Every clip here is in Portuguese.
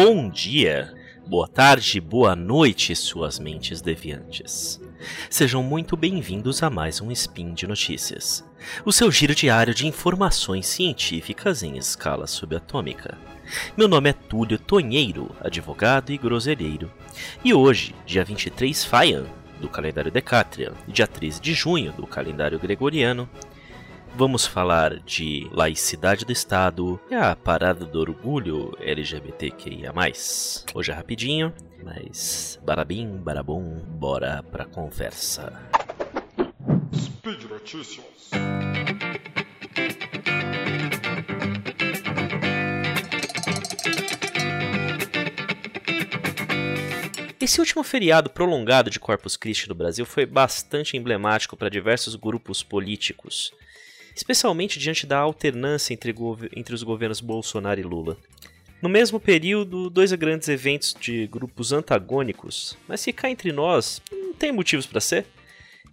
Bom dia, boa tarde, boa noite, suas mentes deviantes. Sejam muito bem-vindos a mais um Spin de Notícias, o seu giro diário de informações científicas em escala subatômica. Meu nome é Túlio Tonheiro, advogado e groselheiro, e hoje, dia 23 Faian, do calendário Decatrian, e dia 13 de junho, do calendário Gregoriano, Vamos falar de laicidade do Estado e a parada do orgulho LGBTQIA. Hoje é rapidinho, mas barabim, barabum, bora pra conversa. Speed Notícias. Esse último feriado prolongado de Corpus Christi no Brasil foi bastante emblemático para diversos grupos políticos especialmente diante da alternância entre, entre os governos Bolsonaro e Lula. No mesmo período, dois grandes eventos de grupos antagônicos, mas se cá entre nós, não tem motivos para ser,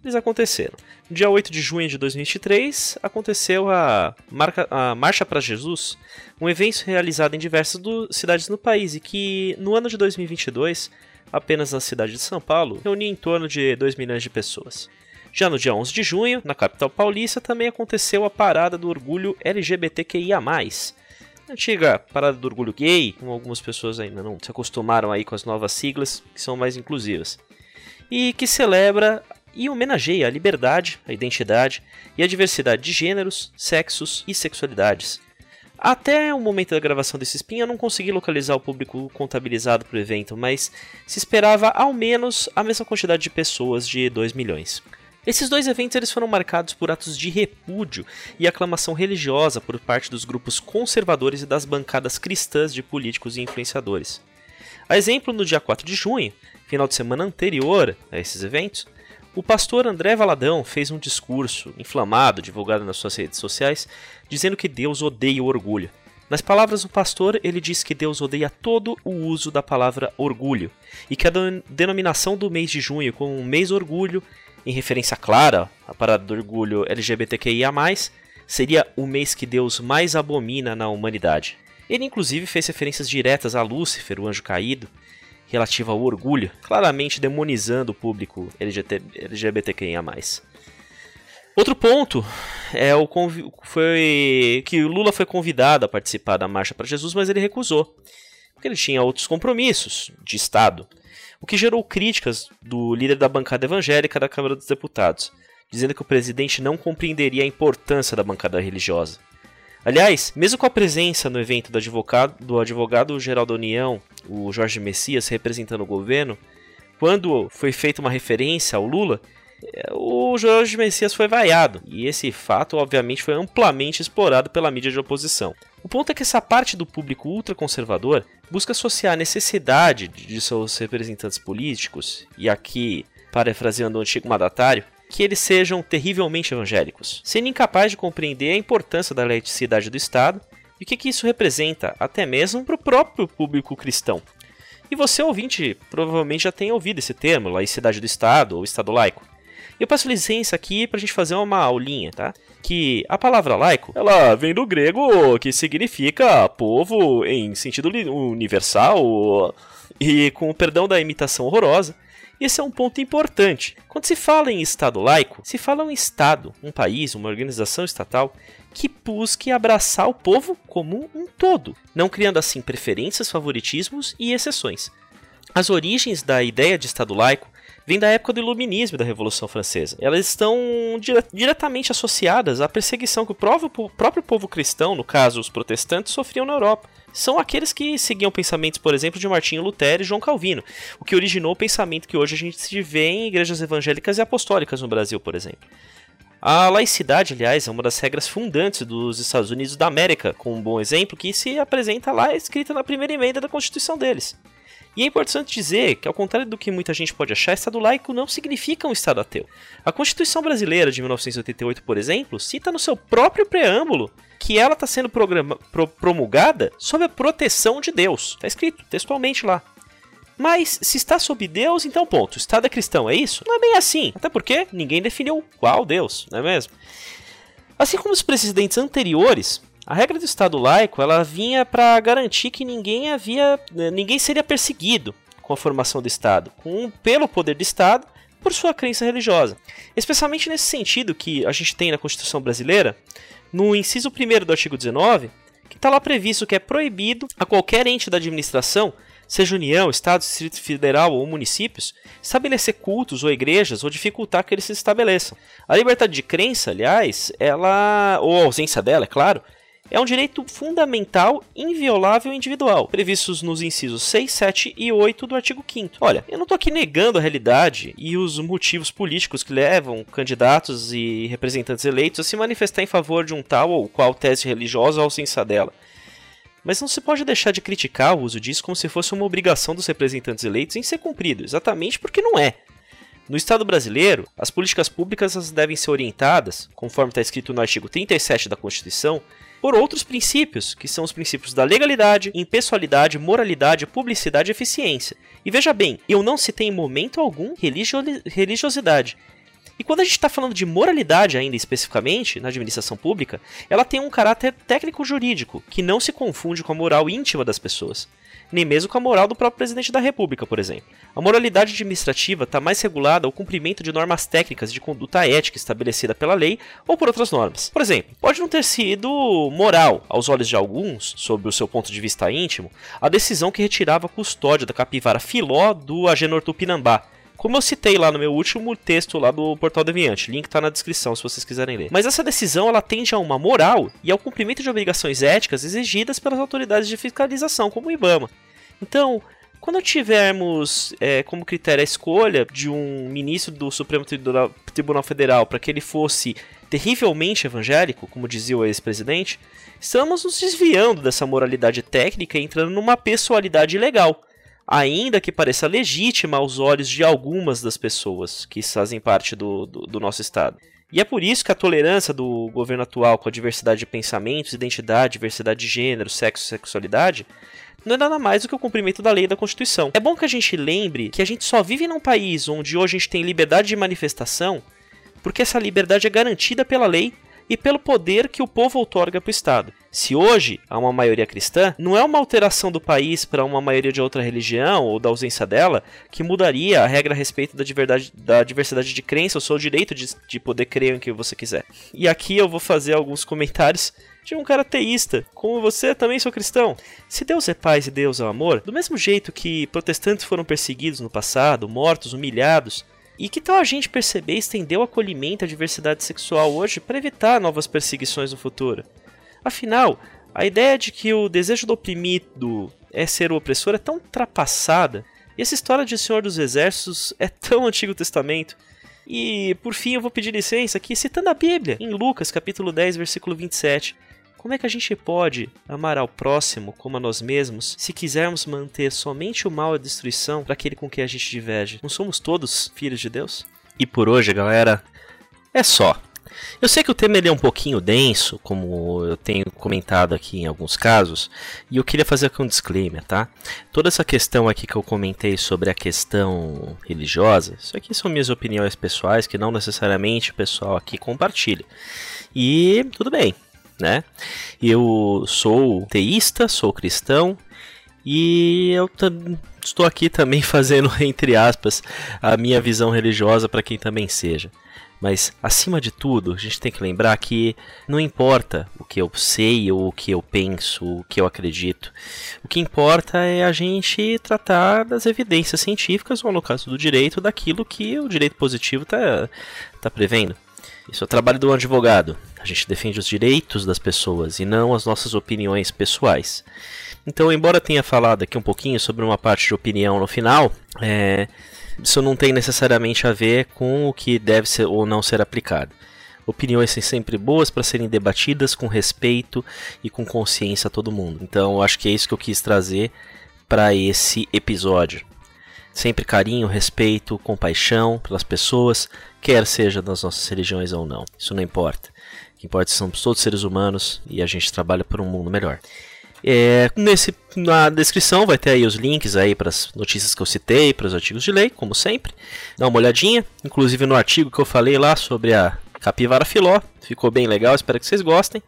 eles aconteceram. No dia 8 de junho de 2023, aconteceu a, Marca, a Marcha para Jesus, um evento realizado em diversas do, cidades no país e que, no ano de 2022, apenas na cidade de São Paulo, reunia em torno de 2 milhões de pessoas. Já no dia 11 de junho, na capital paulista, também aconteceu a Parada do Orgulho LGBTQIA+. Antiga Parada do Orgulho Gay, como algumas pessoas ainda não se acostumaram aí com as novas siglas, que são mais inclusivas. E que celebra e homenageia a liberdade, a identidade e a diversidade de gêneros, sexos e sexualidades. Até o momento da gravação desse spin eu não consegui localizar o público contabilizado para o evento, mas se esperava ao menos a mesma quantidade de pessoas de 2 milhões. Esses dois eventos eles foram marcados por atos de repúdio e aclamação religiosa por parte dos grupos conservadores e das bancadas cristãs de políticos e influenciadores. A exemplo, no dia 4 de junho, final de semana anterior a esses eventos, o pastor André Valadão fez um discurso inflamado, divulgado nas suas redes sociais, dizendo que Deus odeia o orgulho. Nas palavras do pastor, ele diz que Deus odeia todo o uso da palavra orgulho e que a denominação do mês de junho como mês orgulho em referência clara à parada do orgulho LGBTQIA, seria o mês que Deus mais abomina na humanidade. Ele inclusive fez referências diretas a Lúcifer, o anjo caído, relativa ao orgulho, claramente demonizando o público LGBT, LGBTQIA. Outro ponto é o foi que Lula foi convidado a participar da Marcha para Jesus, mas ele recusou, porque ele tinha outros compromissos de Estado o que gerou críticas do líder da bancada evangélica da Câmara dos Deputados, dizendo que o presidente não compreenderia a importância da bancada religiosa. Aliás, mesmo com a presença no evento do advogado, do advogado geral da União, o Jorge Messias, representando o governo, quando foi feita uma referência ao Lula, o Jorge Messias foi vaiado, e esse fato, obviamente, foi amplamente explorado pela mídia de oposição. O ponto é que essa parte do público ultraconservador busca associar a necessidade de seus representantes políticos, e aqui, parafraseando o antigo mandatário, que eles sejam terrivelmente evangélicos, sendo incapaz de compreender a importância da laicidade do Estado e o que, que isso representa, até mesmo para o próprio público cristão. E você, ouvinte, provavelmente já tem ouvido esse termo, laicidade do Estado ou Estado laico. Eu peço licença aqui para a gente fazer uma aulinha, tá? Que a palavra laico, ela vem do grego que significa povo em sentido universal e com o perdão da imitação horrorosa. Esse é um ponto importante. Quando se fala em Estado laico, se fala um Estado, um país, uma organização estatal que busque abraçar o povo como um todo, não criando assim preferências, favoritismos e exceções. As origens da ideia de Estado laico vêm da época do Iluminismo e da Revolução Francesa. Elas estão dire diretamente associadas à perseguição que o próprio, o próprio povo cristão, no caso os protestantes, sofriam na Europa. São aqueles que seguiam pensamentos, por exemplo, de Martinho Lutero e João Calvino, o que originou o pensamento que hoje a gente se vê em igrejas evangélicas e apostólicas no Brasil, por exemplo. A laicidade, aliás, é uma das regras fundantes dos Estados Unidos da América, com um bom exemplo que se apresenta lá escrita na primeira emenda da Constituição deles. E é importante dizer que, ao contrário do que muita gente pode achar, Estado laico não significa um Estado ateu. A Constituição Brasileira de 1988, por exemplo, cita no seu próprio preâmbulo que ela está sendo pro promulgada sob a proteção de Deus. Está escrito textualmente lá. Mas se está sob Deus, então ponto. Estado é cristão, é isso? Não é bem assim. Até porque ninguém definiu qual Deus, não é mesmo? Assim como os presidentes anteriores, A regra do Estado laico ela vinha para garantir que ninguém havia, né, ninguém seria perseguido com a formação do Estado, com, pelo poder do Estado, por sua crença religiosa. Especialmente nesse sentido que a gente tem na Constituição brasileira, no inciso 1 do artigo 19, que está lá previsto que é proibido a qualquer ente da administração, seja União, Estado, Distrito Federal ou municípios, estabelecer cultos ou igrejas ou dificultar que eles se estabeleçam. A liberdade de crença, aliás, ela, ou a ausência dela, é claro, é um direito fundamental, inviolável e individual, previstos nos incisos 6, 7 e 8 do artigo 5 Olha, eu não estou aqui negando a realidade e os motivos políticos que levam candidatos e representantes eleitos a se manifestar em favor de um tal ou qual tese religiosa ou ausência dela. Mas não se pode deixar de criticar o uso disso como se fosse uma obrigação dos representantes eleitos em ser cumprido, exatamente porque não é. No Estado brasileiro, as políticas públicas devem ser orientadas, conforme está escrito no artigo 37 da Constituição, por outros princípios, que são os princípios da legalidade, impessoalidade, moralidade, publicidade e eficiência. E veja bem, eu não citei em momento algum religio religiosidade. E quando a gente está falando de moralidade ainda especificamente, na administração pública, ela tem um caráter técnico-jurídico, que não se confunde com a moral íntima das pessoas nem mesmo com a moral do próprio presidente da República, por exemplo. A moralidade administrativa está mais regulada ao cumprimento de normas técnicas de conduta ética estabelecida pela lei ou por outras normas. Por exemplo, pode não ter sido moral, aos olhos de alguns, sob o seu ponto de vista íntimo, a decisão que retirava a custódia da capivara Filó do Agenor Tupinambá, como eu citei lá no meu último texto lá do Portal Deviante, link está na descrição se vocês quiserem ler. Mas essa decisão ela tende a uma moral e ao cumprimento de obrigações éticas exigidas pelas autoridades de fiscalização, como o IBAMA. Então, quando tivermos é, como critério a escolha de um ministro do Supremo Tribunal Federal para que ele fosse terrivelmente evangélico, como dizia o ex-presidente, estamos nos desviando dessa moralidade técnica e entrando numa pessoalidade legal ainda que pareça legítima aos olhos de algumas das pessoas que fazem parte do, do, do, nosso Estado. E é por isso que a tolerância do governo atual com a diversidade de pensamentos, identidade, diversidade de gênero, sexo e sexualidade não é nada mais do que o cumprimento da lei da Constituição. É bom que a gente lembre que a gente só vive num país onde hoje a gente tem liberdade de manifestação porque essa liberdade é garantida pela lei e pelo poder que o povo outorga para o Estado. Se hoje há uma maioria cristã, não é uma alteração do país para uma maioria de outra religião ou da ausência dela que mudaria a regra a respeito da, da diversidade de crença, o seu direito de, de poder crer em que você quiser. E aqui eu vou fazer alguns comentários de um cara teísta, como você também sou cristão. Se Deus é paz e Deus é amor, do mesmo jeito que protestantes foram perseguidos no passado, mortos, humilhados, e que tal a gente perceber e estender o acolhimento à diversidade sexual hoje para evitar novas perseguições no futuro? Afinal, a ideia de que o desejo do oprimido é ser o opressor é tão ultrapassada, e essa história de Senhor dos Exércitos é tão Antigo Testamento. E por fim eu vou pedir licença aqui citando a Bíblia, em Lucas capítulo 10, versículo 27. Como é que a gente pode amar ao próximo como a nós mesmos se quisermos manter somente o mal e a destruição para aquele com quem a gente diverge? Não somos todos filhos de Deus? E por hoje, galera, é só. Eu sei que o tema ele é um pouquinho denso, como eu tenho comentado aqui em alguns casos, e eu queria fazer aqui um disclaimer, tá? Toda essa questão aqui que eu comentei sobre a questão religiosa, isso aqui são minhas opiniões pessoais que não necessariamente o pessoal aqui compartilha. E tudo bem, né? Eu sou teísta, sou cristão e eu estou aqui também fazendo, entre aspas, a minha visão religiosa para quem também seja. Mas, acima de tudo, a gente tem que lembrar que não importa o que eu sei ou o que eu penso, o que eu acredito. O que importa é a gente tratar das evidências científicas, ou no caso do direito, daquilo que o direito positivo está tá prevendo. Isso é o trabalho do advogado. A gente defende os direitos das pessoas e não as nossas opiniões pessoais. Então, embora tenha falado aqui um pouquinho sobre uma parte de opinião no final, é, isso não tem necessariamente a ver com o que deve ser ou não ser aplicado. Opiniões são sempre boas para serem debatidas com respeito e com consciência a todo mundo. Então, acho que é isso que eu quis trazer para esse episódio. Sempre carinho, respeito, compaixão pelas pessoas, quer seja das nossas religiões ou não. Isso não importa. O que importa somos todos seres humanos e a gente trabalha por um mundo melhor. É, nesse, na descrição vai ter aí os links aí para as notícias que eu citei, para os artigos de lei, como sempre. Dá uma olhadinha, inclusive no artigo que eu falei lá sobre a Capivara Filó. Ficou bem legal, espero que vocês gostem.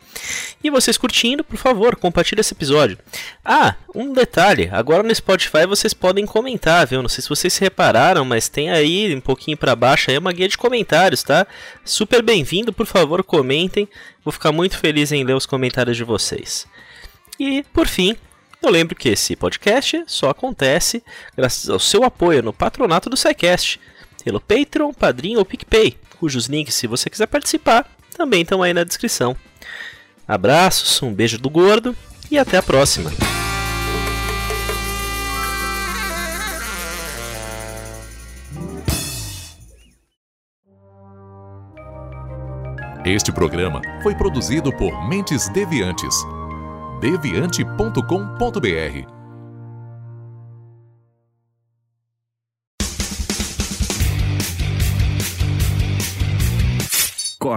E vocês curtindo, por favor, compartilhe esse episódio. Ah, um detalhe, agora no Spotify vocês podem comentar, viu? Não sei se vocês repararam, mas tem aí um pouquinho para baixo aí uma guia de comentários, tá? Super bem-vindo, por favor, comentem. Vou ficar muito feliz em ler os comentários de vocês. E, por fim, eu lembro que esse podcast só acontece graças ao seu apoio no patronato do SciCast, pelo Patreon, Padrinho ou PicPay, cujos links, se você quiser participar, também estão aí na descrição. Abraços, um beijo do gordo e até a próxima. Este programa foi produzido por Mentes Deviantes. deviante.com.br